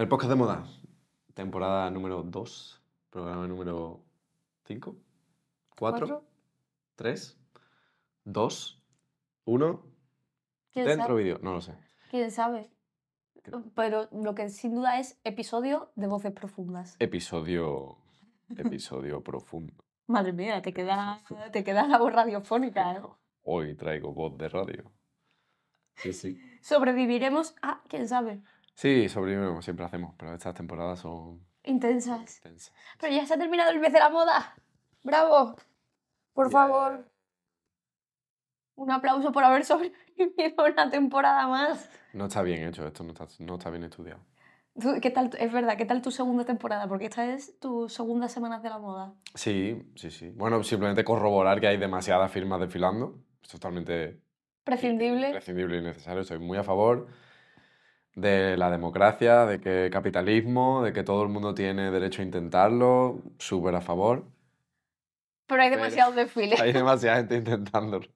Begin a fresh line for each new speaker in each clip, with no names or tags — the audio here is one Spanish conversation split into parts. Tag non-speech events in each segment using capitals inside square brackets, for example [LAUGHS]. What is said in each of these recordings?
El podcast de moda, temporada número 2, programa número 5, 4,
¿Cuatro?
3, 2, 1,
¿Quién
dentro vídeo, no lo sé.
¿Quién sabe? Pero lo que sin duda es episodio de voces profundas.
Episodio, episodio [LAUGHS] profundo.
Madre mía, te queda, te queda la voz radiofónica. ¿eh?
Hoy traigo voz de radio. Sí, sí.
Sobreviviremos a, quién sabe,
Sí, sobrevivimos, siempre hacemos, pero estas temporadas son
intensas.
intensas.
Pero ya se ha terminado el mes de la moda. ¡Bravo! Por
Yeah.
favor. Un aplauso por haber [LAUGHS] sobrevivido una temporada más.
No está bien hecho, esto no está, no está bien estudiado.
¿Qué tal? Es verdad, ¿qué tal tu segunda temporada? Porque esta es tu segunda semana de la moda.
Sí, sí, sí. Bueno, simplemente corroborar que hay demasiadas firmas desfilando. Es totalmente
Prescindible.
imprescindible y necesario. Estoy muy a favor de la democracia, de que capitalismo, de que todo el mundo tiene derecho a intentarlo. Súper a favor.
Pero hay demasiados desfiles.
Hay demasiada gente intentándolo.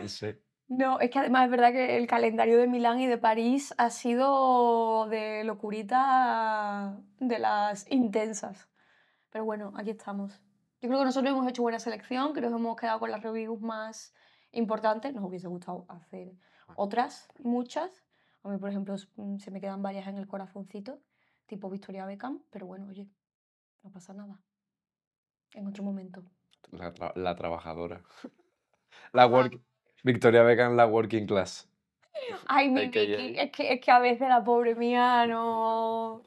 No sé.
No, es que además es verdad que el calendario de Milán y de París ha sido de locurita de las intensas. Pero bueno, aquí estamos. Yo creo que nosotros hemos hecho buena selección, que nos hemos quedado con las reviews más importantes. Nos hubiese gustado hacer otras, muchas. A mí, por ejemplo, mm, se me quedan varias en el corazoncito, tipo Victoria Beckham, pero bueno, oye, no pasa nada. En otro momento.
La, tra- la trabajadora. [LAUGHS] La work... Victoria Beckham, la working class. [LAUGHS]
Ay, mi Vicky, es que, es que a veces la pobre mía no...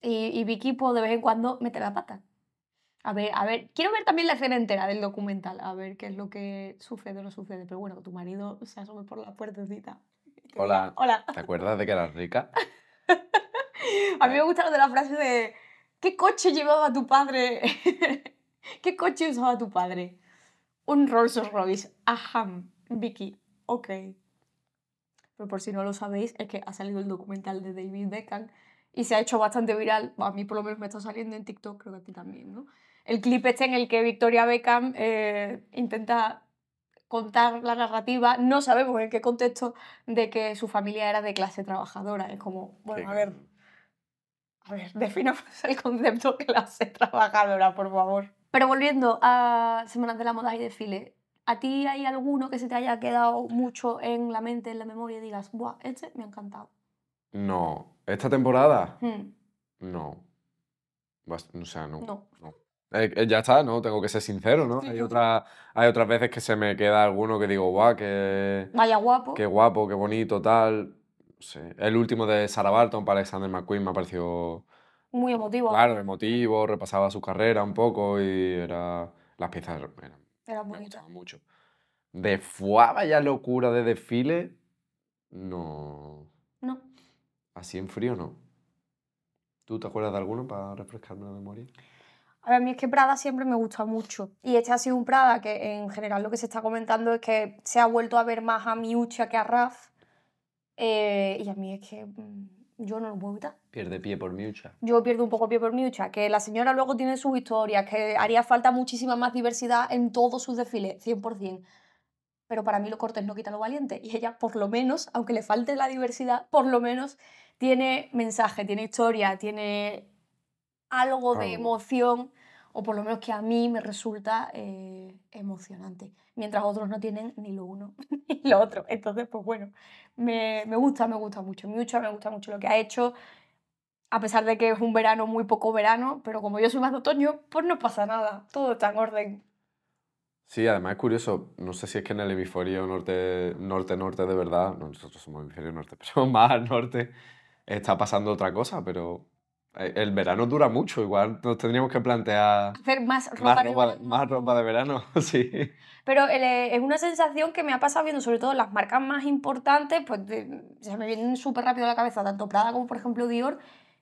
Y, y Vicky, pues de vez en cuando mete la pata. A ver, a ver, quiero ver también la escena entera del documental, a ver qué es lo que sucede o no sucede. Pero bueno, tu marido se asome por la puertecita.
Hola.
Hola.
¿Te acuerdas de que eras rica? [LAUGHS]
A mí me gusta lo de la frase de ¿qué coche llevaba tu padre? [LAUGHS] ¿Qué coche usaba tu padre? Un Rolls Royce. Ajá, Vicky. Ok. Pero por si no lo sabéis, es que ha salido el documental de David Beckham y se ha hecho bastante viral. A mí por lo menos me está saliendo en TikTok, creo que a ti también, ¿no? El clip este en el que Victoria Beckham eh, intenta contar la narrativa, no sabemos en qué contexto, de que su familia era de clase trabajadora. Es como, bueno, a ver, a ver, [LAUGHS] definamos el concepto clase trabajadora, por favor. Pero volviendo a Semanas de la Moda y Desfile, ¿a ti hay alguno que se te haya quedado mucho en la mente, en la memoria y digas, ¡buah, este me ha encantado!
No. ¿Esta temporada?
Hmm,
No. Bast- O sea, no.
no.
Eh, ya está, ¿no? Tengo que ser sincero, ¿no?
Sí,
Hay, otra, hay otras veces que se me queda alguno que digo, guau, qué,
Vaya guapo.
qué guapo, qué bonito, tal. Sé. El último de Sarah Barton para Alexander McQueen me ha parecido,
Muy emotivo.
claro, emotivo, repasaba su carrera un poco y era... Las piezas eran,
Era
me
bonito.
gustaban mucho. De fuá, vaya locura de desfile, no...
No.
Así en frío, no. ¿Tú te acuerdas de alguno para refrescarme la memoria?
A ver, a mí es que Prada siempre me gusta mucho. Y este ha sido un Prada que en general lo que se está comentando es que se ha vuelto a ver más a Miuccia que a Raf. Eh, y a mí es que mm, yo no lo puedo evitar.
Pierde pie por Miucha.
Yo pierdo un poco pie por Miuccia, que la señora luego tiene sus historias, que haría falta muchísima más diversidad en todos sus desfiles, 100%. Pero para mí lo cortés no quita lo valiente. Y ella, por lo menos, aunque le falte la diversidad, por lo menos tiene mensaje, tiene historia, tiene algo de emoción, o por lo menos que a mí me resulta eh, emocionante. Mientras otros no tienen ni lo uno [LAUGHS] ni lo otro. Entonces, pues bueno, me, me gusta, me gusta mucho. Mucho, me gusta mucho lo que ha hecho a pesar de que es un verano muy poco verano, pero como yo soy más de otoño, pues no pasa nada, todo está en orden.
Sí, además es curioso, no sé si es que en el hemisferio norte, norte, norte de verdad, no, nosotros somos hemisferio norte, [LAUGHS] pero más al norte está pasando otra cosa, pero el verano dura mucho, igual nos tendríamos que plantear
Hacer más ropa,
más
de
ropa,
verano.
más ropa de verano, [LAUGHS] sí.
Pero eh, es una sensación que me ha pasado viendo sobre todo las marcas más importantes, pues de- se me vienen súper rápido a la cabeza, tanto Prada como por ejemplo Dior,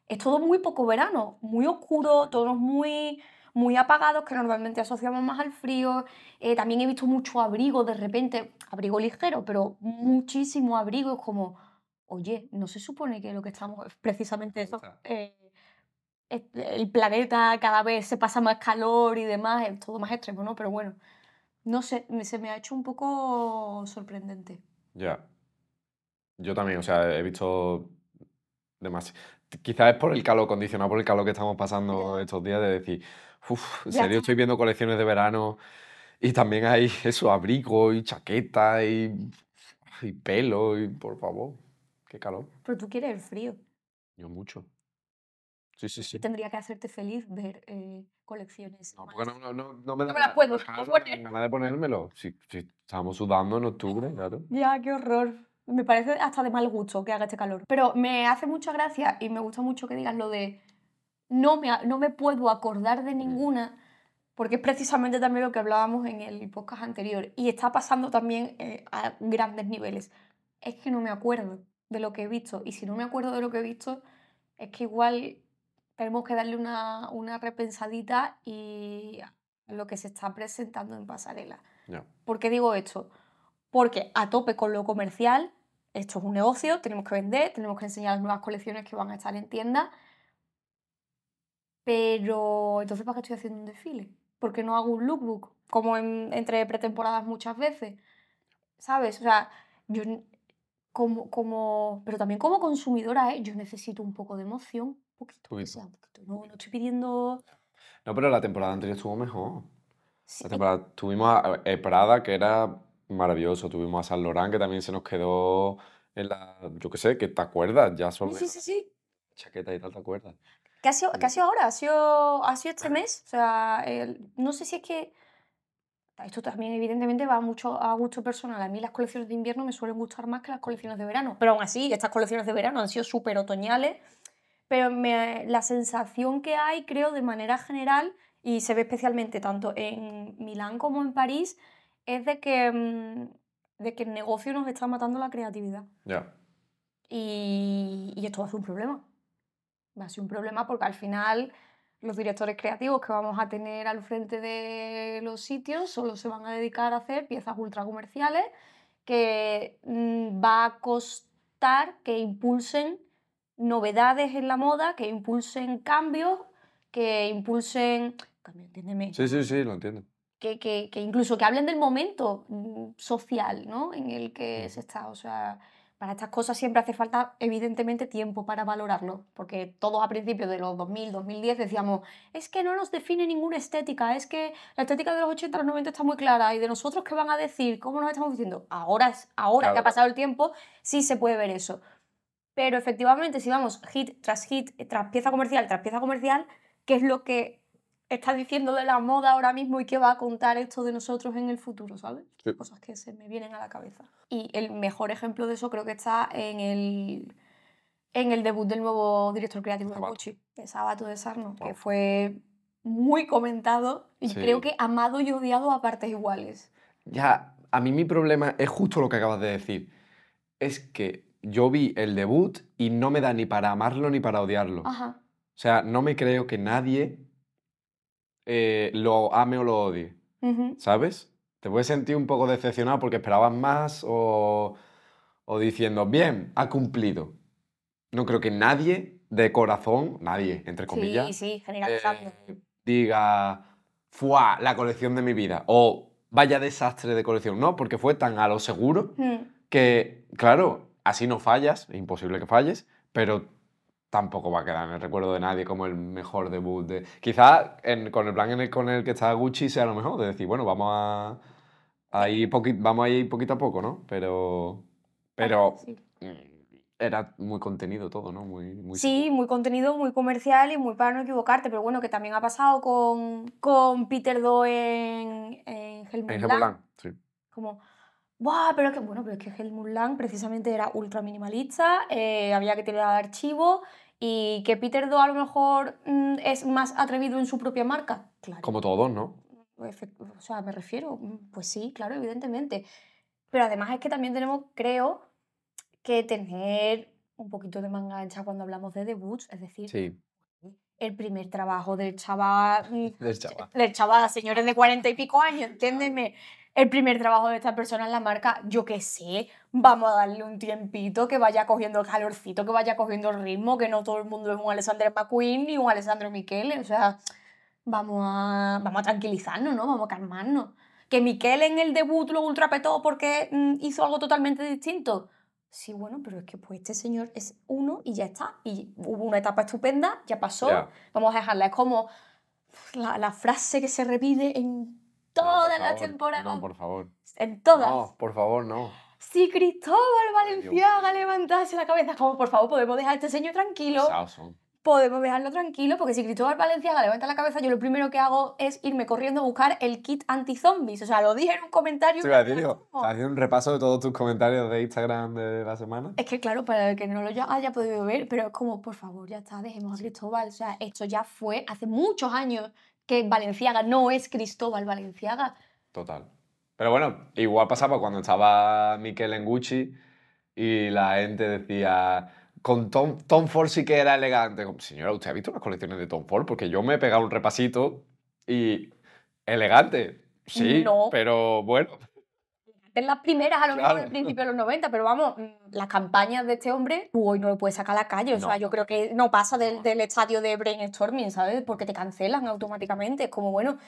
es todo muy poco verano, muy oscuro, tonos muy, muy apagados que normalmente asociamos más al frío. Eh, también he visto mucho abrigo de repente, abrigo ligero, pero muchísimo abrigo, es como, oye, no se supone que lo que estamos es precisamente eso. eh, el planeta cada vez se pasa más calor y demás, es todo más extremo, ¿no? Pero bueno, no sé, se me ha hecho un poco sorprendente.
Ya. Yo también, o sea, he visto demasiado. Quizás es por el calor, condicionado por el calor que estamos pasando
Ya.
estos días, de decir, uff, en serio estoy viendo colecciones de verano y también hay [LAUGHS] eso, abrigo y chaqueta y, y pelo y por favor, qué calor.
Pero tú quieres el frío.
Yo mucho. Sí, sí, sí.
Tendría que hacerte feliz ver eh, colecciones.
No, porque no, no, no, no me da
me las puedo poner.
de ponérmelo. Si, si estábamos sudando en octubre, claro. [LAUGHS]
Ya, qué horror. Me parece hasta de mal gusto que haga este calor. Pero me hace mucha gracia y me gusta mucho que digas lo de no me, no me puedo acordar de ninguna, porque es precisamente también lo que hablábamos en el podcast anterior. Y está pasando también eh, a grandes niveles. Es que no me acuerdo de lo que he visto. Y si no me acuerdo de lo que he visto, es que igual tenemos que darle una, una repensadita y lo que se está presentando en pasarela.
Ya.
¿Por qué digo esto? Porque a tope con lo comercial, esto es un negocio, tenemos que vender, tenemos que enseñar las nuevas colecciones que van a estar en tienda. Pero entonces, ¿para qué estoy haciendo un desfile? ¿Por qué no hago un lookbook? Como en- entre pretemporadas muchas veces. ¿Sabes? O sea, yo como, como, pero también como consumidora, ¿eh? yo necesito un poco de emoción. Poquito,
Poquito.
sea un poquito. No, no estoy pidiendo.
No, pero la temporada anterior estuvo mejor.
Sí,
La temporada, tuvimos a eh, Prada, que era maravilloso. Tuvimos a San Laurent, que también se nos quedó en la. Yo qué sé, que te acuerdas ya solo
sí, sí, sí, sí.
chaqueta y tal, ¿te acuerdas?
¿Qué ha sido, qué ha sido ahora? ¿Ha sido, ha sido este [CLEARS THROAT] mes? O sea, el- no sé si es que. Esto también, evidentemente, va mucho a gusto personal. A mí las colecciones de invierno me suelen gustar más que las colecciones de verano. Pero aún así, estas colecciones de verano han sido súper otoñales. Pero me- la sensación que hay, creo, de manera general, y se ve especialmente tanto en Milán como en París, es de que, mm, de que el negocio nos está matando la creatividad.
Ya.
Y, y esto va a ser un problema. Va a ser un problema porque al final los directores creativos que vamos a tener al frente de los sitios solo se van a dedicar a hacer piezas ultra comerciales que mm, va a costar que impulsen novedades en la moda, que impulsen cambios, que impulsen... Cambio, entiéndeme
Sí, sí, sí, lo entiendo.
que, que- que incluso que hablen del momento mm, social ¿no? en el que
Ujú.
se está. O sea, para estas cosas siempre hace falta, evidentemente, tiempo para valorarlo. Porque todos a principios de los 2000, 2010 decíamos, es que no nos define ninguna estética, es que la estética de los 80, los 90 está muy clara. Y de nosotros, ¿qué van a decir? ¿Cómo nos estamos diciendo? Ahora, ahora que
Claro.
ha pasado el tiempo, sí se puede ver eso. Pero efectivamente, si vamos hit tras hit, tras pieza comercial, tras pieza comercial, ¿qué es lo que está diciendo de la moda ahora mismo y qué va a contar esto de nosotros en el futuro, ¿sabes?
Sí.
Cosas que se me vienen a la cabeza. Y el mejor ejemplo de eso creo que está en el, en el debut del nuevo director creativo de. Gucci, de Sabato de Sarno, que
Wow.
fue muy comentado y creo
Sí.
que amado y odiado a partes iguales.
Ya, a mí mi problema es justo lo que acabas de decir. Es que yo vi el debut y no me da ni para amarlo ni para odiarlo.
Ajá.
O sea, no me creo que nadie eh, lo ame o lo odie. ¿sabes? Te puedes sentir un poco decepcionado porque esperabas más o, o diciendo, bien, ha cumplido. No creo que nadie de corazón, nadie, entre comillas,
Sí, sí, generalizando.
eh, diga, ¡fuá! La colección de mi vida. O vaya desastre de colección. No, porque fue tan a lo seguro
Mm,
que, claro, así no fallas, es imposible que falles, pero tampoco va a quedar en el recuerdo de nadie como el mejor debut de... Quizás con el plan en el, con el que está Gucci sea lo mejor, de decir, bueno, vamos a, a ir vamos a ir poquito a poco, ¿no? Pero, pero
sí.
mm, era muy contenido todo, ¿no? Muy, muy
Sí, muy contenido, muy comercial y muy para no equivocarte, pero bueno, que también ha pasado con, con Peter Do en, en Helmut
En
Lang.
Lang, sí.
Como, ¡buah! Pero es que, bueno, pero es que Helmut Lang precisamente era ultra minimalista, eh, había que tirar de archivo y que Peter Do a lo mejor mm, es más atrevido en su propia marca. Claro.
Como todos, ¿no?
O sea, me refiero, mm, pues sí, claro, evidentemente. Pero además es que también tenemos, creo, que tener un poquito de manga ancha cuando hablamos de debuts, es decir,
Sí,
el primer trabajo del chaval, mm, [LAUGHS]
del chaval.
del chaval, señores de cuarenta y pico años, entiéndeme, el primer trabajo de esta persona en la marca, yo qué sé, vamos a darle un tiempito, que vaya cogiendo el calorcito, que vaya cogiendo el ritmo, que no todo el mundo es un Alexander McQueen ni un Alessandro Michele, o sea, vamos a, vamos a tranquilizarnos, ¿no? Vamos a calmarnos. Que Michele en el debut lo ultrapetó porque mm, hizo algo totalmente distinto. Sí, bueno, pero es que pues este señor es uno y ya está. Y hubo una etapa estupenda, ya pasó, vamos a dejarla. Es como la, la frase que se repite en
No, por
todas las
favor,
temporadas.
No, por favor.
En todas.
No, por favor, no.
Si Cristóbal
Ay, Dios
Valenciaga levantase la cabeza, como por favor, podemos dejar a este señor tranquilo. Podemos dejarlo tranquilo, porque si Cristóbal Valenciaga levanta la cabeza, yo lo primero que hago es irme corriendo a buscar el kit anti-zombies. O sea, lo dije en un comentario.
A decir,
pero
digo,
¿cómo?
¿estás haciendo un repaso de todos tus comentarios de Instagram de la semana?
Es que claro, para el que no lo haya podido ver, pero es como, por favor, ya está, dejemos a Cristóbal. O sea, esto ya fue hace muchos años que Valenciaga no es Cristóbal Valenciaga.
Total. Pero bueno, igual pasaba cuando estaba Miquel en Gucci y la gente decía, con Tom, Tom Ford sí que era elegante. Como, Señora, ¿usted ha visto las colecciones de Tom Ford? Porque yo me he pegado un repasito y elegante, sí,
No.
pero bueno.
En las primeras, a lo mejor
Claro.
del principio de los 90, pero vamos, mm, las campañas de este hombre, tú hoy no lo puedes sacar a la calle. O sea, yo creo que no pasa del, del estadio de brainstorming, ¿sabes? Porque te cancelan automáticamente. Es como, bueno,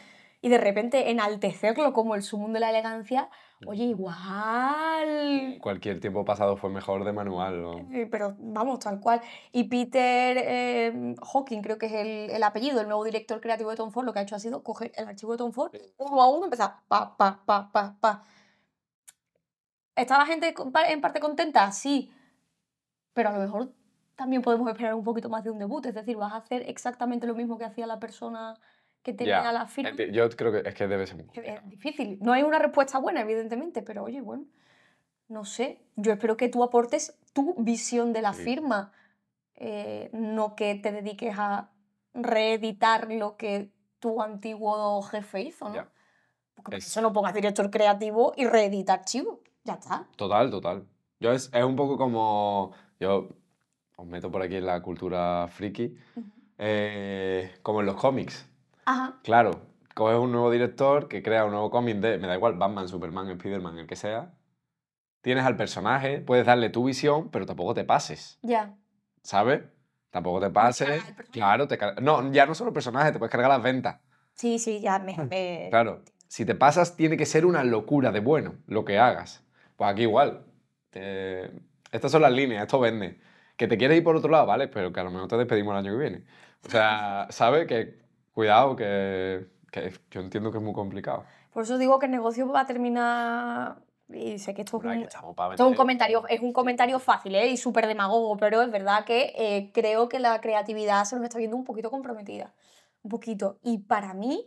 y de repente enaltecerlo como el sumum de la elegancia, oye, igual.
Cualquier tiempo pasado fue mejor de manual. ¿no?
Eh, Pero vamos, tal cual. Y Peter eh, Hawking, creo que es el, el apellido, el nuevo director creativo de Tom Ford, lo que ha hecho ha sido coger el archivo de Tom Ford, uno a uno, empezar pa, pa, pa, pa, pa. ¿Está la gente en parte contenta? Sí. Pero a lo mejor también podemos esperar un poquito más de un debut. Es decir, vas a hacer exactamente lo mismo que hacía la persona que tenía
Ya,
la firma.
Yo creo que es que debe ser muy.
Es difícil. No hay una respuesta buena, evidentemente, pero oye, bueno, no sé. Yo espero que tú aportes tu visión de la
Sí.
firma, eh, no que te dediques a reeditar lo que tu antiguo jefe hizo, ¿no?
Ya.
Porque por
Es-
eso no pongas director creativo y reedita archivo. Ya está.
Total, total. Yo es, es un poco como. Yo os meto por aquí en la cultura friki. eh, como en los cómics.
Ajá.
Claro, coges un nuevo director que crea un nuevo cómic de. Me da igual, Batman, Superman, Spiderman, el que sea. Tienes al personaje, puedes darle tu visión, pero tampoco te pases.
Ya.
¿Sabes? Tampoco te pases. Claro, te car- No, ya no solo el personaje, te puedes cargar las ventas.
Sí, sí, ya me. me-
Claro, si te pasas, tiene que ser una locura de bueno lo que hagas. Pues aquí igual. Te- Estas son las líneas, esto vende. Que te quieres ir por otro lado, ¿vale? Pero que a lo mejor te despedimos el año que viene. O sea, [LAUGHS] ¿sabes? Que cuidado, que, que yo entiendo que es muy complicado.
Por eso digo que el negocio va a terminar. Y sé que esto es un, Esto es un comentario, es un comentario fácil ¿eh? y súper demagogo, pero es verdad que eh, creo que la creatividad se nos está viendo un poquito comprometida. Un poquito. Y para mí,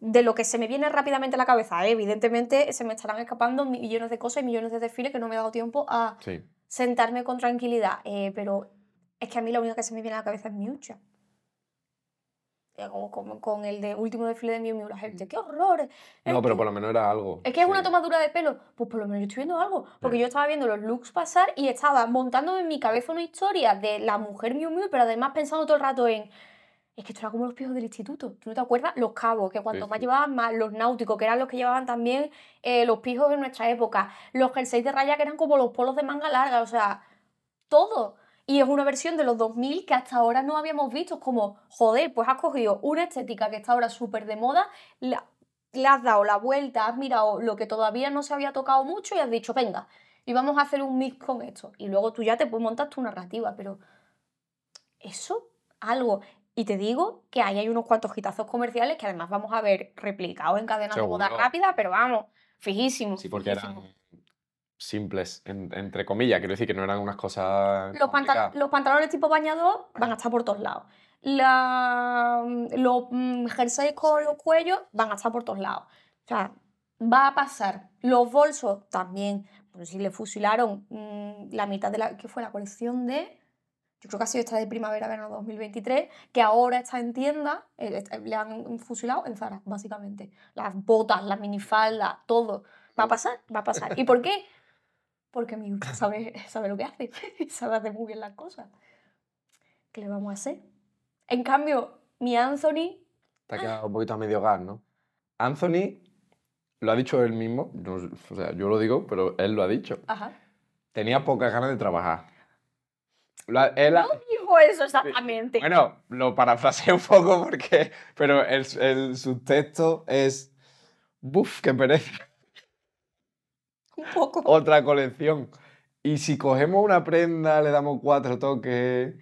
de lo que se me viene rápidamente a la cabeza, ¿eh? evidentemente se me estarán escapando millones de cosas y millones de desfiles que no me he dado tiempo a
Sí.
sentarme con tranquilidad. eh, pero es que a mí lo único que se me viene a la cabeza es Miucha. Eh, Como, como con el de último desfile de Miu Miu, la gente, ¡qué horror!
No, pero por lo menos era algo.
es que es una
sí.
tomadura de pelo. Pues por lo menos yo estoy viendo algo. Porque
Sí.
yo estaba viendo los looks pasar y estaba montándome en mi cabeza una historia de la mujer Miu Miu, pero además pensando todo el rato en. Es que esto era como los pijos del instituto. ¿Tú no te acuerdas? Los cabos, que cuanto
Sí,
más
sí.
llevaban, más los náuticos, que eran los que llevaban también eh, los pijos en nuestra época. Los jerseys de raya, que eran como los polos de manga larga. O sea, todo. Y es una versión de los 2000 que hasta ahora no habíamos visto. Es como, joder, pues has cogido una estética que está ahora súper de moda, la- le has dado la vuelta, has mirado lo que todavía no se había tocado mucho y has dicho, venga, y vamos a hacer un mix con esto. Y luego tú ya te puedes montar tu narrativa, pero eso, algo. Y te digo que ahí hay unos cuantos hitazos comerciales que además vamos a ver replicados en cadenas de moda
Seguro.
rápida, pero vamos, fijísimos.
Sí, porque eran simples, en- entre comillas. Quiero decir que no eran unas cosas.
Los, pantalones tipo bañador van a estar por todos lados. La- los mm, jerseys con los cuellos van a estar por todos lados. O sea, va a pasar. Los bolsos también. Pues si le fusilaron mm, la mitad de la. ¿Qué fue la colección de? Yo creo que ha sido esta de primavera-verano 2023, que ahora está en tienda, eh, le han fusilado en Zara, básicamente. Las botas, la minifalda, todo. Va a pasar, va a pasar. ¿Y por qué? Porque mi hija sabe, sabe lo que hace, [LAUGHS] sabe hacer muy bien las cosas. ¿Qué le vamos a hacer? En cambio, mi Anthony,
Te ha quedado un poquito a medio gas, ¿no? Anthony lo ha dicho él mismo, no- o sea, yo lo digo, pero él lo ha dicho.
ajá,
Tenía pocas ganas de trabajar. Él ha-
dijo eso exactamente.
bueno, lo parafraseé un poco porque, pero el, el subtexto es, ¡buf, qué pereza! [LAUGHS]
Un poco.
Otra colección. Y si cogemos una prenda, le damos cuatro toques.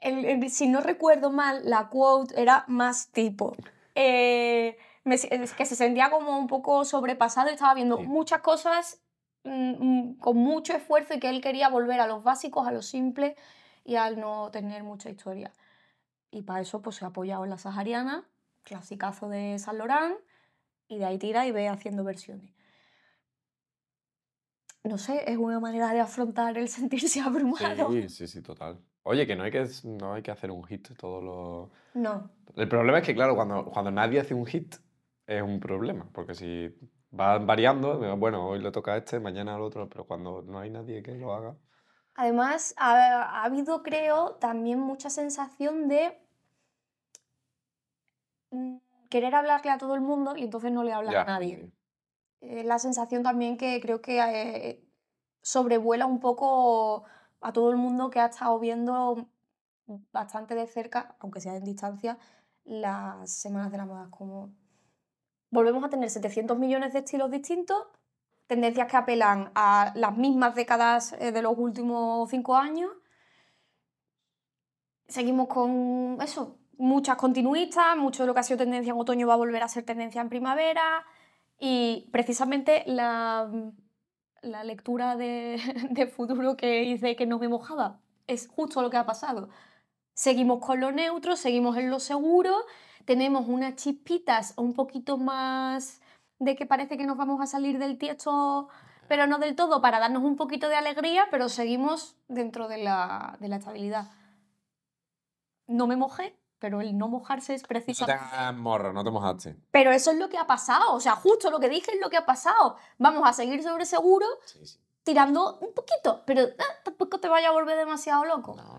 El- el- si no recuerdo mal, la quote era más tipo. eh, me es que se sentía como un poco sobrepasado y estaba viendo
Sí.
muchas cosas con mucho esfuerzo y que él quería volver a los básicos, a lo simple y al no tener mucha historia. Y para eso pues se ha apoyado en la sahariana, clasicazo de San Laurent, y de ahí tira y ve haciendo versiones. No sé, es una manera de afrontar el sentirse [LAUGHS] abrumado.
Sí, sí, sí, total. Oye, que no hay que, no hay que hacer un hit todos los...
No,
El problema es que, claro, cuando, cuando nadie hace un hit es un problema, porque si van variando, bueno, hoy le toca a este, mañana al otro, pero cuando no hay nadie que lo haga...
Además, ha, ha habido, creo, también mucha sensación de mm, querer hablarle a todo el mundo y entonces no le hablas
Ya,
a nadie. Eh, la sensación también que creo que eh, sobrevuela un poco a todo el mundo que ha estado viendo bastante de cerca, aunque sea en distancia, las semanas de la moda. Como volvemos a tener 700 millones de estilos distintos, tendencias que apelan a las mismas décadas eh, de los últimos cinco años. Seguimos con eso, muchas continuistas, mucho de lo que ha sido tendencia en otoño va a volver a ser tendencia en primavera. Y precisamente la, la lectura de, [LAUGHS] futuro que hice que no me mojaba es justo lo que ha pasado. Seguimos con lo neutro, seguimos en lo seguro, tenemos unas chispitas un poquito más de que parece que nos vamos a salir del tiesto, pero no del todo, para darnos un poquito de alegría, pero seguimos dentro de la, de la estabilidad. No me mojé, pero el no mojarse es
No te
precisamente...
morro, no te mojaste.
Pero eso es lo que ha pasado, o sea, justo lo que dije es lo que ha pasado. Vamos a seguir sobre seguro,
Sí, sí.
tirando un poquito, pero ah, tampoco te vaya a volver demasiado loco.
No,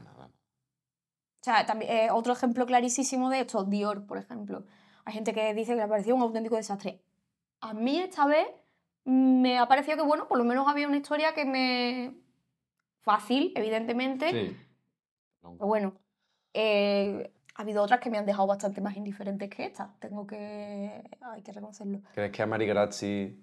sea, también, eh, otro ejemplo clarísimo de esto, Dior, por ejemplo. Hay gente que dice que le pareció un auténtico desastre. A mí esta vez me ha parecido que, bueno, por lo menos había una historia que me... Fácil, evidentemente,
Sí.
pero bueno, eh, ha habido otras que me han dejado bastante más indiferentes que esta. Tengo que... Hay que reconocerlo.
¿Crees que a Mari Grazzi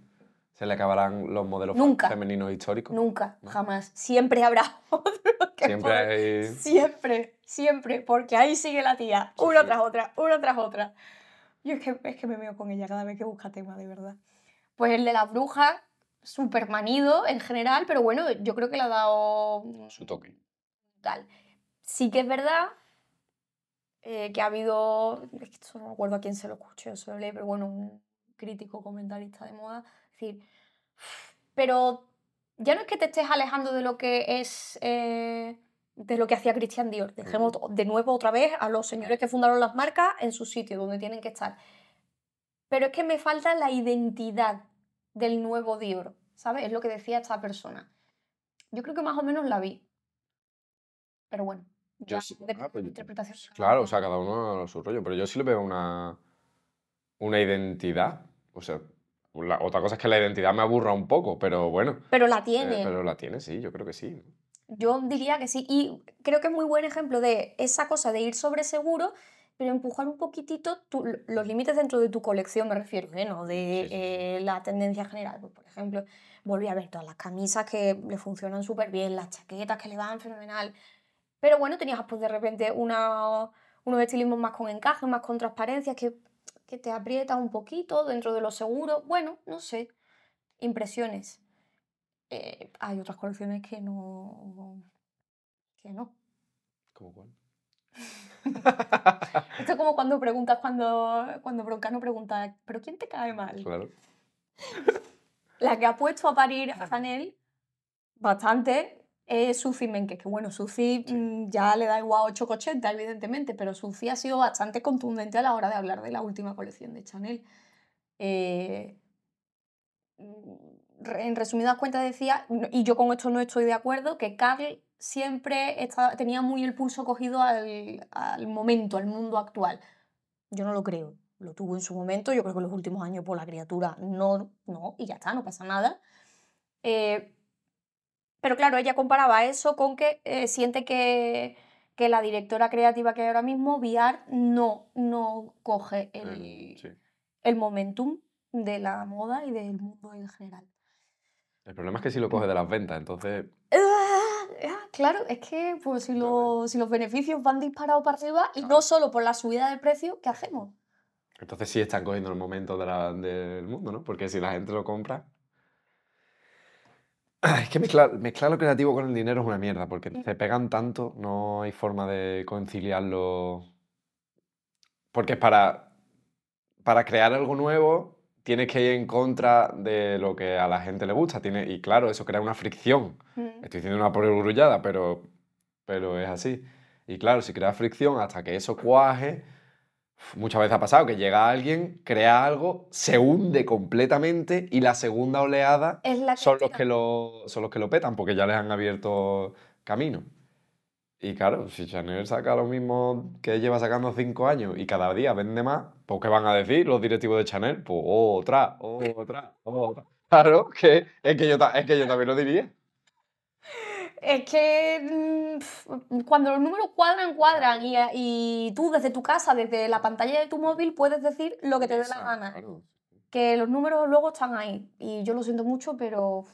se le acabarán los modelos
Nunca.
femeninos históricos?
Nunca,
No.
jamás. Siempre habrá [LAUGHS] otro que
Siempre hay...
Siempre, siempre, porque ahí sigue la tía, una
sí.
tras otra, una tras otra. Yo es que, es que me veo con ella cada vez que busca tema, de verdad. Pues el de las brujas, súper manido en general, pero bueno, yo creo que le ha dado
su toque.
tal. Sí que es verdad eh, que ha habido, es que esto no me acuerdo a quién se lo escuché o se lo leí, pero bueno, un crítico comentarista de moda, decir, pero ya no es que te estés alejando de lo que es, eh, de lo que hacía Christian Dior. Dejemos de nuevo otra vez a los señores que fundaron las marcas en su sitio, donde tienen que estar. Pero es que me falta la identidad del nuevo Dior, ¿sabes? Es lo que decía esta persona. Yo creo que más o menos la vi. Pero bueno,
Yo sí- ah, pues,
interpretación.
Claro, o sea, cada uno a su rollo, pero yo sí le veo una, una identidad. O sea, la- otra cosa es que la identidad me aburra un poco, pero bueno.
Pero la
eh,
tiene.
pero la tiene, sí, yo creo que sí.
Yo diría que sí. Y creo que es muy buen ejemplo de esa cosa de ir sobre seguro, pero empujar un poquitito tu- los límites dentro de tu colección, me refiero, ¿eh? No de
Sí, sí, sí.
eh, la tendencia general. Pues, por ejemplo, volví a ver todas las camisas que le funcionan súper bien, las chaquetas que le van fenomenal. Pero bueno, tenías pues de repente una- unos estilismos más con encaje, más con transparencias, que, que te aprietan un poquito dentro de lo seguro. Bueno, no sé. Impresiones. Eh, hay otras colecciones que no. que no.
¿Cómo cuál? [LAUGHS]
Esto es como cuando preguntas, cuando, cuando Broncano pregunta, ¿pero quién te cae mal?
Claro. [LAUGHS]
La que ha puesto a parir a Chanel bastante es Suzy Menkes, que bueno,
Sí.
mm, ya le da igual 8,80 evidentemente, pero Suzy ha sido bastante contundente a la hora de hablar de la última colección de Chanel. Eh, mm, en resumidas cuentas decía, y yo con esto no estoy de acuerdo, que Carl siempre estaba- tenía muy el pulso cogido al, al momento, al mundo actual. Yo no lo creo. Lo tuvo en su momento, yo creo que en los últimos años por la criatura no, no, y ya está, no pasa nada. Eh, pero claro, ella comparaba eso con que eh, siente que, que la directora creativa que hay ahora mismo, VR, no, no coge el,
El- sí.
el momentum de la moda y del mundo en general.
El problema es que si lo coge de las ventas, entonces.
Ah, ah, claro, es que pues, si, lo- si los beneficios van disparados para arriba y no solo por la subida del precio, ¿qué hacemos?
Entonces sí están cogiendo el momento de la- del mundo, ¿no? Porque si la gente lo compra. Ah, Es que mezclar, mezclar lo creativo con el dinero es una mierda, porque se pegan tanto, no hay forma de conciliarlo. Porque para, para crear algo nuevo tienes que ir en contra de lo que a la gente le gusta. Tiene, y claro, eso crea una fricción.
Mm.
Estoy diciendo una porrullada, pero, pero es así. Y claro, si crea fricción hasta que eso cuaje, muchas veces ha pasado que llega alguien, crea algo, se hunde completamente y la segunda oleada
Es la
son los, que lo, son los que lo petan porque ya les han abierto camino. Y claro, si Chanel saca lo mismo que lleva sacando cinco años y cada día vende más, pues ¿qué van a decir los directivos de Chanel? Pues otra, otra, otra. Claro, que es que yo, es que yo también lo diría.
Es que mm, cuando los números cuadran, cuadran. Y, y tú desde tu casa, desde la pantalla de tu móvil, puedes decir lo que te dé la gana.
claro.
Que los números luego están ahí. Y yo lo siento mucho, pero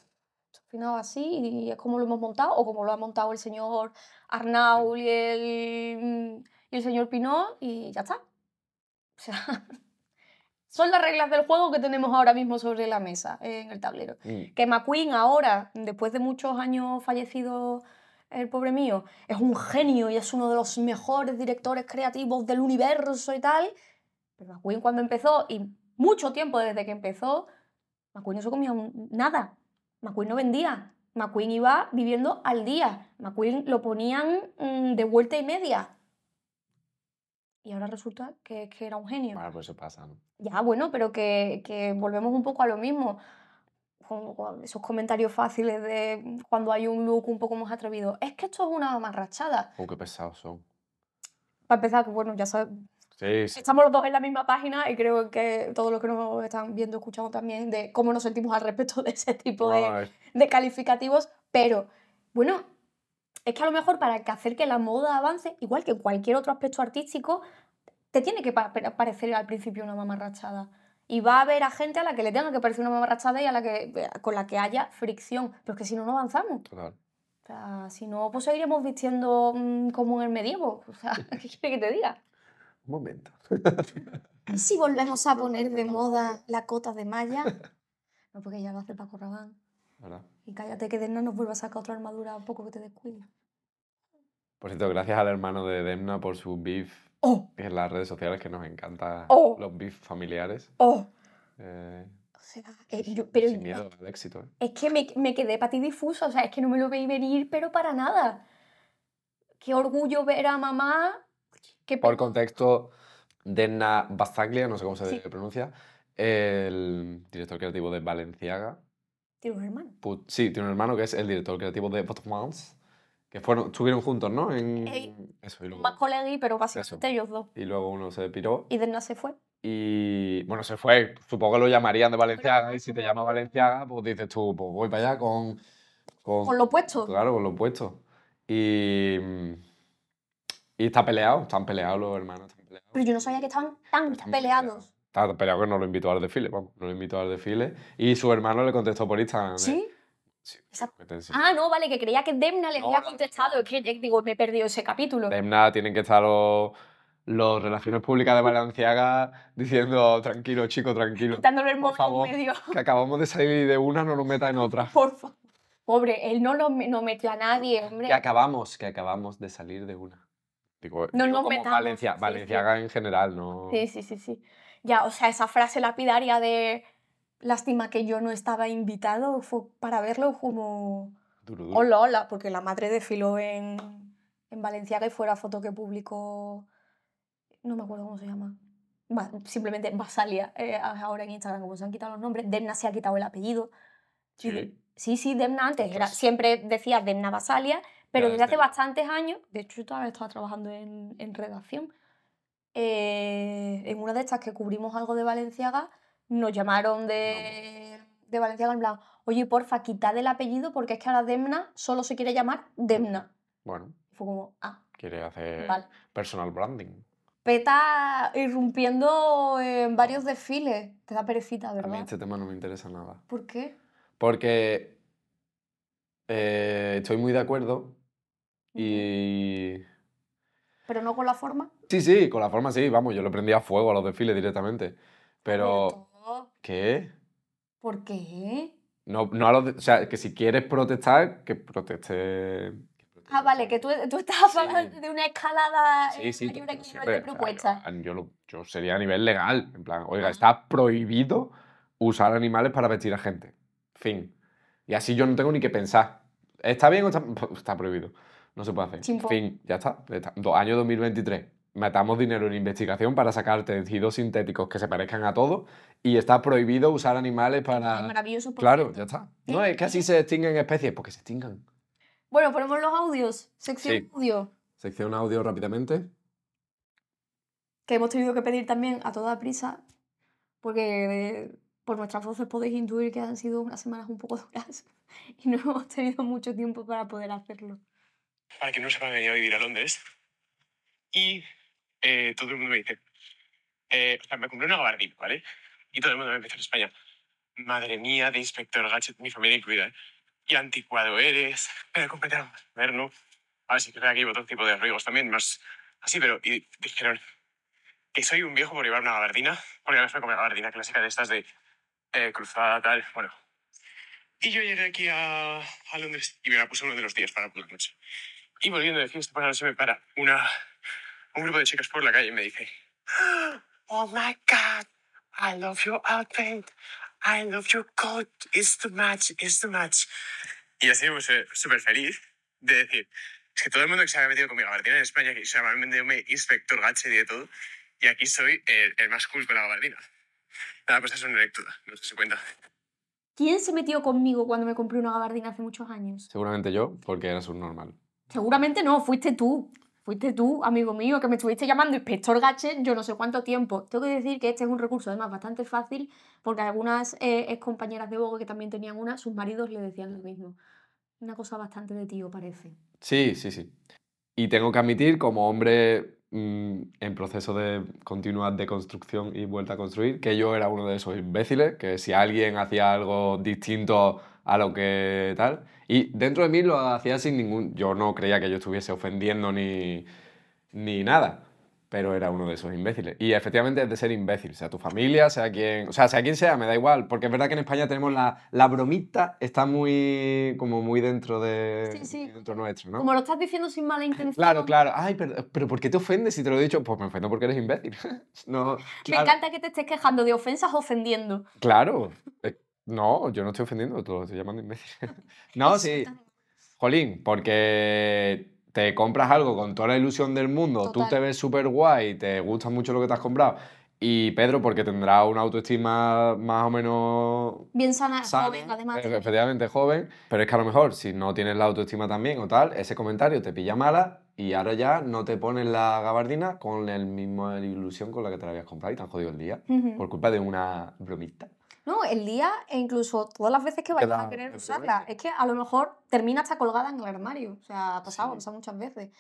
final así y es como lo hemos montado o como lo ha montado el señor Arnau y el, y el señor Pinot y ya está. O sea, [LAUGHS] son las reglas del juego que tenemos ahora mismo sobre la mesa en el tablero.
Mm.
Que McQueen ahora, después de muchos años fallecido el pobre mío, es un genio y es uno de los mejores directores creativos del universo y tal. Pero McQueen cuando empezó, y mucho tiempo desde que empezó, McQueen no se comía nada. McQueen no vendía. McQueen iba viviendo al día. McQueen lo ponían mm, de vuelta y media. Y ahora resulta que, que era un genio.
Bueno, pues eso pasa, ¿no?
Ya, bueno, pero que, que volvemos un poco a lo mismo. Con- con esos comentarios fáciles de cuando hay un look un poco más atrevido. Es que esto es una mamarrachada.
Oh, qué pesados son.
Para empezar, que bueno, ya sabes,
Sí, sí.
estamos los dos en la misma página y creo que todos los que nos están viendo, escuchando también, de cómo nos sentimos al respecto de ese tipo de, calificativos, pero bueno, es que a lo mejor para que hacer que la moda avance, igual que en cualquier otro aspecto artístico, te tiene que pa- pa- parecer al principio una mamarrachada. Y va a haber a gente a la que le tenga que parecer una mamarrachada y a la que, con la que haya fricción. Pero es que si no, no avanzamos.
Total.
O sea, si no, pues seguiremos vistiendo mm, como en el medievo. O sea, [LAUGHS] ¿qué quiere que te diga?
Momento.
¿Y si volvemos a poner de moda la cota de malla? No, porque ya lo hace Paco Rabanne.
¿verdad?
Y cállate que Demna nos vuelva a sacar otra armadura un poco que te descuide.
Por cierto, gracias al hermano de Demna por su beef
¡Oh!
en las redes sociales, que nos encanta
Oh.
los beef familiares.
¡Oh!
Eh,
O sea, eh, yo- pero
sin miedo al éxito. ¿eh?
es que me, me quedé patidifusa, o sea, es que no me lo veí venir, pero para nada. Qué orgullo ver a mamá. Qué
Por contexto, Demna Bastaglia, no sé cómo se
Sí.
pronuncia, el director creativo de Valenciaga.
Tiene un hermano.
Pu- Sí, tiene un hermano que es el director creativo de Bottomans, que fueron, estuvieron juntos, ¿no? En,
Ey,
eso, y luego,
Más colegui, pero básicamente ellos dos.
y luego uno se piró.
Y Demna se fue.
Y bueno, se fue. Supongo que lo llamarían de Valenciaga. Y si te llama Valenciaga, pues dices tú, pues voy para allá con. Con,
Con lo puesto.
Claro, con lo puesto. Y. Y está peleado, están peleados los hermanos. Están peleados.
Pero yo no sabía que estaban tan
Están
peleados.
Está peleado que no lo invitó al desfile, vamos. No lo invitó al desfile. Y su hermano le contestó por Instagram. de-
¿Sí?
Sí.
Ah, no, vale, que creía que Demna le
No,
había
no,
contestado. Es que eh, digo, me he perdido ese capítulo.
Demna tienen que estar los, los relaciones públicas de Valenciaga diciendo tranquilo, chico, tranquilo.
Quitándole el
por
móvil
favor.
en medio.
Que acabamos de salir de una, no nos metas en otra. [LAUGHS]
Por favor. Pobre, él no, lo, no metió a nadie, hombre.
Que acabamos, que acabamos de salir de una. Digo,
No
digo
nos
como
metamos,
Valencia,
sí, sí.
Valenciaga en general, no.
Sí, sí, sí, sí. Ya, o sea, esa frase lapidaria de lástima que yo no estaba invitado fue para verlo como
Duro, duro.
hola, hola, porque la madre desfiló en, en Valenciaga y fue la foto que publicó, no me acuerdo cómo se llama, Va- simplemente Basalia, eh, ahora en Instagram, como se han quitado los nombres, Demna se ha quitado el apellido.
Sí.
Sí, sí, Demna antes era, siempre decía Demna Basalia, pero
Ya,
desde hace bastantes años, de hecho yo todavía estaba trabajando en, en redacción, eh, en una de estas que cubrimos algo de Valenciaga, nos llamaron de, de Valenciaga en plan, oye, porfa, quitad el apellido porque es que ahora Demna solo se quiere llamar Demna.
Bueno,
fue como, ah,
quiere hacer
vale.
personal branding.
Peta irrumpiendo en varios desfiles. Te da perecita,
A mí
¿verdad?
este tema no me interesa nada.
¿Por qué?
Porque Eh, estoy muy de acuerdo. Y.
Pero no con la forma.
Sí, sí, con la forma sí, vamos, yo le prendía a fuego a los desfiles directamente. Pero. ¿Qué?
¿Por qué?
No, no a los de- O sea, que si quieres protestar, que proteste. que
Ah, vale, que tú, tú estás favor
Sí.
de una escalada
Sí,
en
sí,
a
pero
nivel
siempre,
de propuesta.
yo, yo lo- yo sería a nivel legal. En plan, oiga, está prohibido usar animales para vestir a gente. Fin. Y así yo no tengo ni que pensar. ¿Está bien o está, [LAUGHS] está prohibido? No se puede hacer.
Chimpo.
Fin, ya está. Ya está. Año 2023. Metamos dinero en investigación para sacar tejidos sintéticos que se parezcan a todo y está prohibido usar animales para...
maravilloso.
Claro,
cierto.
ya está. No, es que así se extinguen especies, porque se extingan.
Bueno, ponemos los audios. Sección
Sí.
audio.
Sección audio rápidamente.
Que hemos tenido que pedir también a toda prisa. Porque eh, por nuestras voces podéis intuir que han sido unas semanas un poco [LAUGHS] duras. Y no hemos tenido mucho tiempo para poder hacerlo.
Para que no sepa, he venido a vivir a Londres. Y eh, todo el mundo me dice, eh, o sea, me compré una gabardina, ¿vale? Y todo el mundo me empezó en España. Madre mía, de Inspector Gadget, mi familia incluida, ¿eh? Y anticuado eres, [LAUGHS] pero más moderno. A ver si creo que aquí hay otro tipo de ruigos también, más así, pero y dijeron que soy un viejo por llevar una gabardina, porque además me compré una gabardina clásica de estas de eh, cruzada, tal, bueno. Y yo llegué aquí a, a Londres y me la puse uno de los días para por la noche. Y volviendo de fiesta por la noche me para una, un grupo de chicas por la calle y me dice, Oh my God, I love your outfit. I love your coat. It's too much, it's too much. Y así me puse súper feliz de decir, es que todo el mundo que se había metido con mi gabardina en España, que se llama inspector Gache y de todo, y aquí soy el, el más cool con la gabardina. Nada, pues eso es una anécdota, no sé si se cuenta.
¿Quién se metió conmigo cuando me compré una gabardina hace muchos años?
Seguramente yo, porque era subnormal.
Seguramente no, fuiste tú. Fuiste tú, amigo mío, que me estuviste llamando inspector Gache yo no sé cuánto tiempo. Tengo que decir que este es un recurso además bastante fácil porque algunas eh, ex compañeras de Vogue que también tenían una, sus maridos le decían lo mismo. Una cosa bastante de tío, parece.
Sí, sí, sí. Y tengo que admitir, como hombre mm, en proceso de continua deconstrucción y vuelta a construir, que yo era uno de esos imbéciles, que si alguien hacía algo distinto a lo que tal, y dentro de mí lo hacía sin ningún... Yo no creía que yo estuviese ofendiendo ni, ni nada, pero era uno de esos imbéciles. Y efectivamente es de ser imbécil, sea tu familia, sea quien... O sea, sea quien sea, me da igual, porque es verdad que en España tenemos la, la bromita, está muy... como muy dentro de...
Sí, sí.
dentro nuestro, ¿no?
Como lo estás diciendo sin mala intención.
Claro, claro. Ay, pero, pero ¿por qué te ofendes si te lo he dicho? Pues me ofendo porque eres imbécil. [LAUGHS] no,
Me encanta que te estés quejando de ofensas ofendiendo.
Claro. No, yo no estoy ofendiendo, te lo estoy llamando imbécil. [LAUGHS] no, sí. Jolín, porque te compras algo con toda la ilusión del mundo, tú te ves súper guay, te gusta mucho lo que te has comprado. Y Pedro, porque tendrá una autoestima más o menos
Bien sana,
sana,
joven, además.
eh, efectivamente joven, pero es que a lo mejor si no tienes la autoestima también o tal, ese comentario te pilla mala y ahora ya no te pones la gabardina con la misma ilusión con la que te la habías comprado y te han jodido el día
Ujú.
por culpa de una bromita.
No, el día e incluso todas las veces que vayas a querer
efectivamente.
usarla. Es que a lo mejor termina hasta colgada en el armario. O sea, ha pasado,
Sí.
pasa muchas veces.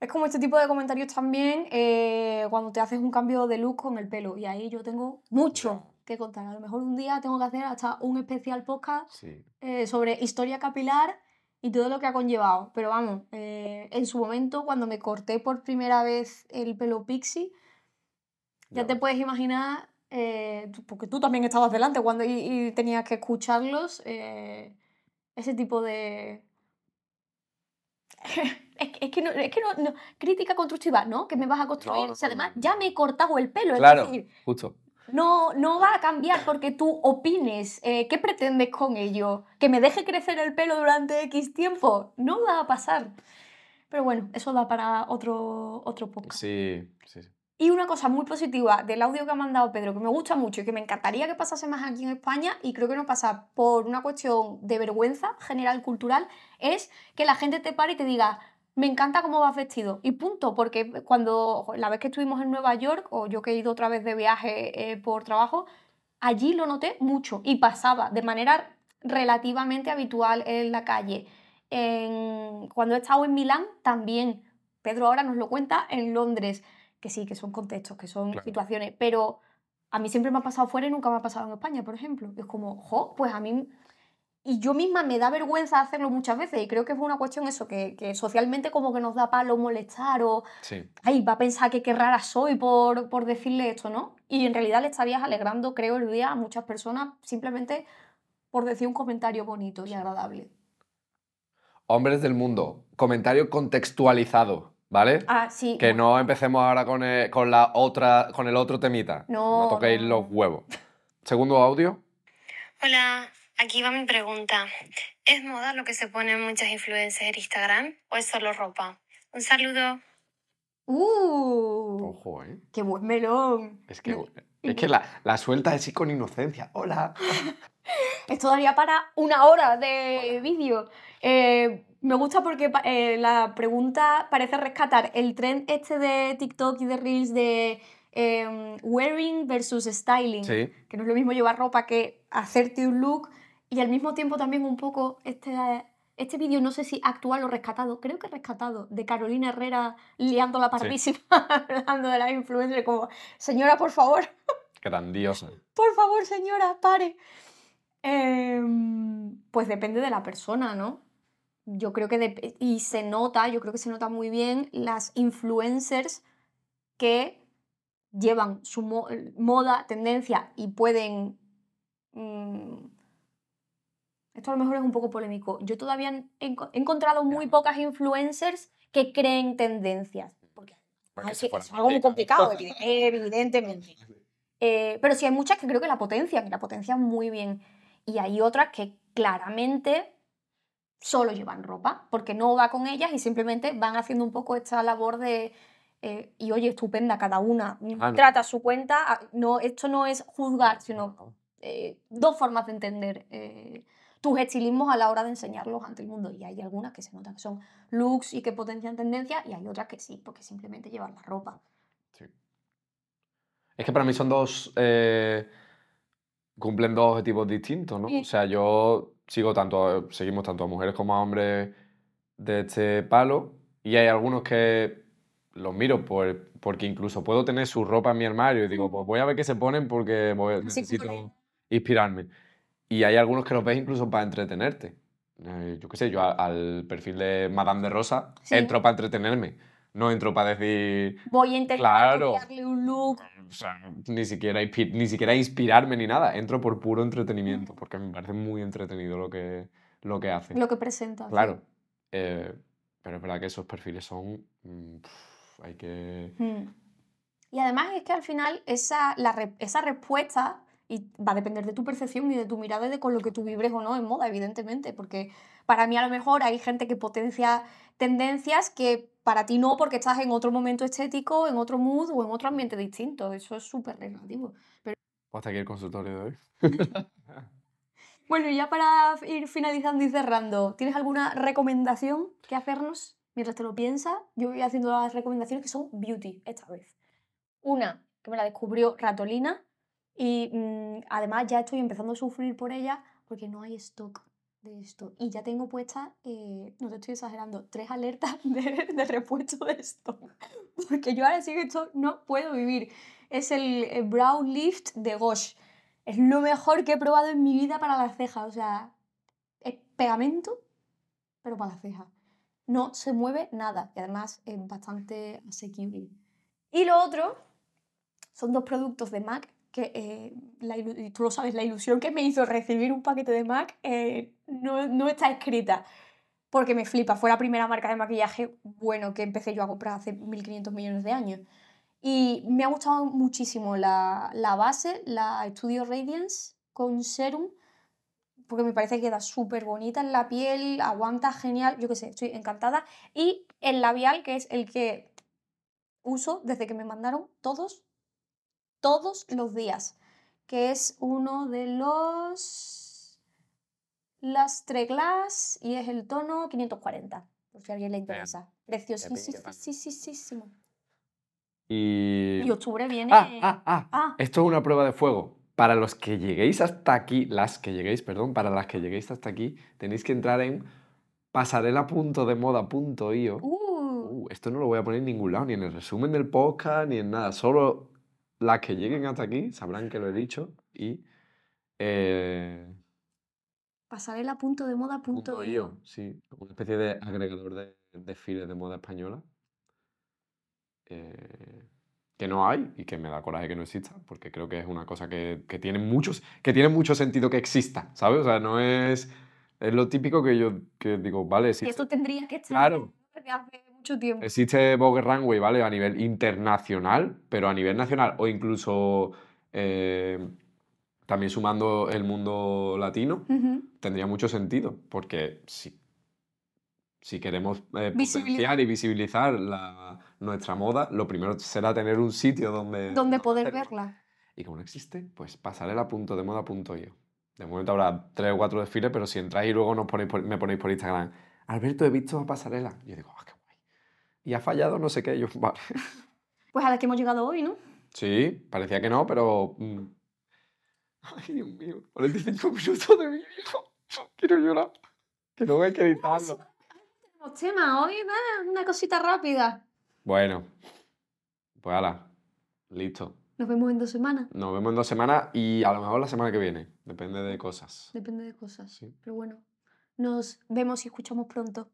Es como este tipo de comentarios también eh, cuando te haces un cambio de look con el pelo. Y ahí yo tengo mucho que contar. A lo mejor un día tengo que hacer hasta un especial podcast
Sí.
eh, sobre historia capilar y todo lo que ha conllevado. Pero vamos, eh, en su momento, cuando me corté por primera vez el pelo pixie, ya te puedes imaginar, eh, porque tú también estabas delante cuando y, y tenías que escucharlos, eh, ese tipo de... [LAUGHS] es, que- es que, no, es que no, no- crítica constructiva, ¿no? Que me vas a construir.
no,
si además ya me he cortado el pelo,
Claro,
es decir,
justo.
No, no va a cambiar porque tú opines. Eh, ¿Qué pretendes con ello? ¿Que me deje crecer el pelo durante X tiempo? No va a pasar. Pero bueno, eso da para otro, otro podcast.
Sí, sí, sí.
Y una cosa muy positiva del audio que ha mandado Pedro, que me gusta mucho y que me encantaría que pasase más aquí en España, y creo que no pasa por una cuestión de vergüenza general cultural, es que la gente te pare y te diga, me encanta cómo vas vestido. Y punto, porque cuando la vez que estuvimos en Nueva York, o yo que he ido otra vez de viaje eh, por trabajo, allí lo noté mucho y pasaba de manera relativamente habitual en la calle. En- cuando he estado en Milán, también. Pedro ahora nos lo cuenta en Londres que sí, que son contextos, que son
Claro.
situaciones, pero a mí siempre me ha pasado fuera y nunca me ha pasado en España, por ejemplo. Es como, jo, pues a mí y yo misma me da vergüenza hacerlo muchas veces y creo que es una cuestión eso, que, que socialmente como que nos da palo molestar o,
Sí.
ay, va a pensar que qué rara soy por, por decirle esto, ¿no? Y en realidad le estarías alegrando, creo, el día a muchas personas simplemente por decir un comentario bonito y agradable.
Hombres del mundo, comentario contextualizado, ¿vale?
Ah, sí.
Que no empecemos ahora con el, con la otra, con el otro temita.
No,
toquéis
no,
los huevos. Segundo audio.
Hola, aquí va mi pregunta. ¿Es moda lo que se ponen muchas influencers en Instagram o es solo ropa? Un saludo.
¡Uh!
Ojo, ¿eh?
¡Qué buen melón!
Es que, es que la, la suelta así con inocencia. Hola. [LAUGHS]
Esto daría para una hora de vídeo. Eh, me gusta porque eh, la pregunta parece rescatar el trend este de TikTok y de Reels de em, wearing versus styling.
Sí.
Que no es lo mismo llevar ropa que hacerte un look. Y al mismo tiempo también un poco este, este vídeo, no sé si actual o rescatado, creo que rescatado, de Carolina Herrera liando la pardísima, [LAUGHS] hablando de la influencer, como, señora, por favor, [LAUGHS]
Grandiosa.
por favor, señora, pare. Em, pues depende de la persona, ¿no? Yo creo que, dep- y se nota, yo creo que se nota muy bien las influencers que llevan su mo- moda, tendencia y pueden... mm, esto a lo mejor es un poco polémico. Yo todavía he, enco- he encontrado muy pocas influencers que creen tendencias. Porque es algo muy complicado, [LAUGHS] evide- evidentemente. Eh, pero sí hay muchas que creo que la potencian, y la potencian muy bien. Y hay otras que claramente solo llevan ropa, porque no va con ellas y simplemente van haciendo un poco esta labor de... eh, y oye, estupenda cada una,
Ah, no.
trata su cuenta. ah, No, esto no es juzgar, sino eh, dos formas de entender tus estilismos a la hora de enseñarlos ante el mundo. Y hay algunas que se nota que son looks y que potencian tendencias, y hay otras que sí, porque simplemente llevan la ropa.
Sí. Es que para mí son dos. eh, cumplen dos objetivos distintos, ¿no?
Sí.
O sea, yo sigo tanto, seguimos tanto a mujeres como a hombres de este palo. Y hay algunos que los miro por- porque incluso puedo tener su ropa en mi armario y digo, pues voy a ver qué se ponen porque voy- necesito inspirarme. Y hay algunos que los ves incluso para entretenerte. Eh, yo qué sé, yo al perfil de Madame de Rosa
Sí.
entro para entretenerme. No entro para decir,
Voy a intentar
Claro.
copiarle un look.
o sea, ni siquiera, ni siquiera inspirarme ni nada. Entro por puro entretenimiento, porque me parece muy entretenido lo que, lo que hace.
Lo que presenta. sí.
Claro. eh, pero es verdad que esos perfiles son... mm, pf, hay que...
Mm. Y además es que al final esa, la re- esa respuesta y va a depender de tu percepción y de tu mirada y de con lo que tú vibres o no en moda, evidentemente. Porque para mí a lo mejor hay gente que potencia tendencias que para ti no, porque estás en otro momento estético, en otro mood o en otro ambiente distinto. Eso es súper relativo.
Hasta aquí el consultorio de hoy. [LAUGHS]
Bueno, y ya para ir finalizando y cerrando, ¿tienes alguna recomendación que hacernos mientras te lo piensas? Yo voy haciendo las recomendaciones que son beauty esta vez. Una, que me la descubrió Ratolina y mm, además ya estoy empezando a sufrir por ella porque no hay stock de esto. Y ya tengo puestas, eh, no te estoy exagerando, tres alertas [LAUGHS] de, de repuesto de stock. Porque yo ahora sí que esto no puedo vivir. Es el, el Brow Lift de Gosh. Es lo mejor que he probado en mi vida para las cejas. O sea, es pegamento, pero para las cejas. No se mueve nada. Y además es bastante asequible. Y lo otro son dos productos de MAC que, eh, la y tú lo sabes, la ilusión que me hizo recibir un paquete de MAC eh, no, no está escrita. Porque me flipa. Fue la primera marca de maquillaje bueno que empecé yo a comprar hace 1500 millones de años. Y me ha gustado muchísimo la, la base, la Studio Radiance con serum, porque me parece que queda súper bonita en la piel, aguanta genial, yo qué sé, estoy encantada. Y el labial, que es el que uso desde que me mandaron todos, todos los días, que es uno de los Lastre Glass y es el tono 540, por si a alguien le interesa. Preciosísimo.
Y...
Y octubre viene...
Ah, ah, ah.
Ah,
Esto es una prueba de fuego. Para los que lleguéis hasta aquí, las que lleguéis, perdón, para las que lleguéis hasta aquí, tenéis que entrar en pasarela.demoda.io.
uh,
Uh, esto no lo voy a poner en ningún lado, ni en el resumen del podcast, ni en nada. Solo las que lleguen hasta aquí sabrán que lo he dicho y... eh,
Pasarela punto de moda punto
Punto
io.
io, sí. Una especie de agregador de desfiles de moda española. eh, que no hay y que me da coraje que no exista, porque creo que es una cosa que, que tiene, muchos, que tiene mucho sentido que exista, ¿sabes? O sea, no es... Es lo típico que yo que digo, vale,
esto tendría que estar
Claro.
hace mucho tiempo.
existe Vogue Runway, ¿vale? A nivel internacional, pero a nivel nacional o incluso eh, también sumando el mundo latino, tendría mucho sentido, porque si, si queremos eh, potenciar y visibilizar la- nuestra moda, lo primero será tener un sitio donde,
Donde poder
hacerlo.
verla.
Y como no existe, pues pasarela.demoda.io. De momento habrá tres o cuatro desfiles, pero si entráis y luego nos ponéis por- me ponéis por Instagram, Alberto, he visto a pasarela. Yo digo, ah, qué. Y ha fallado no sé qué. Yo, [LAUGHS] vale.
Pues a la que hemos llegado hoy, ¿no?
Sí, parecía que no, pero... mm. Ay, Dios mío, 45 minutos de vídeo. Quiero llorar. Que no hay que editarlo.
Tenemos tema hoy, nada, una cosita rápida.
Bueno, pues ala, listo.
Nos vemos en dos semanas.
Nos vemos en dos semanas y a lo mejor la semana que viene. Depende de cosas.
Depende de cosas.
Sí.
Pero bueno, nos vemos y escuchamos pronto.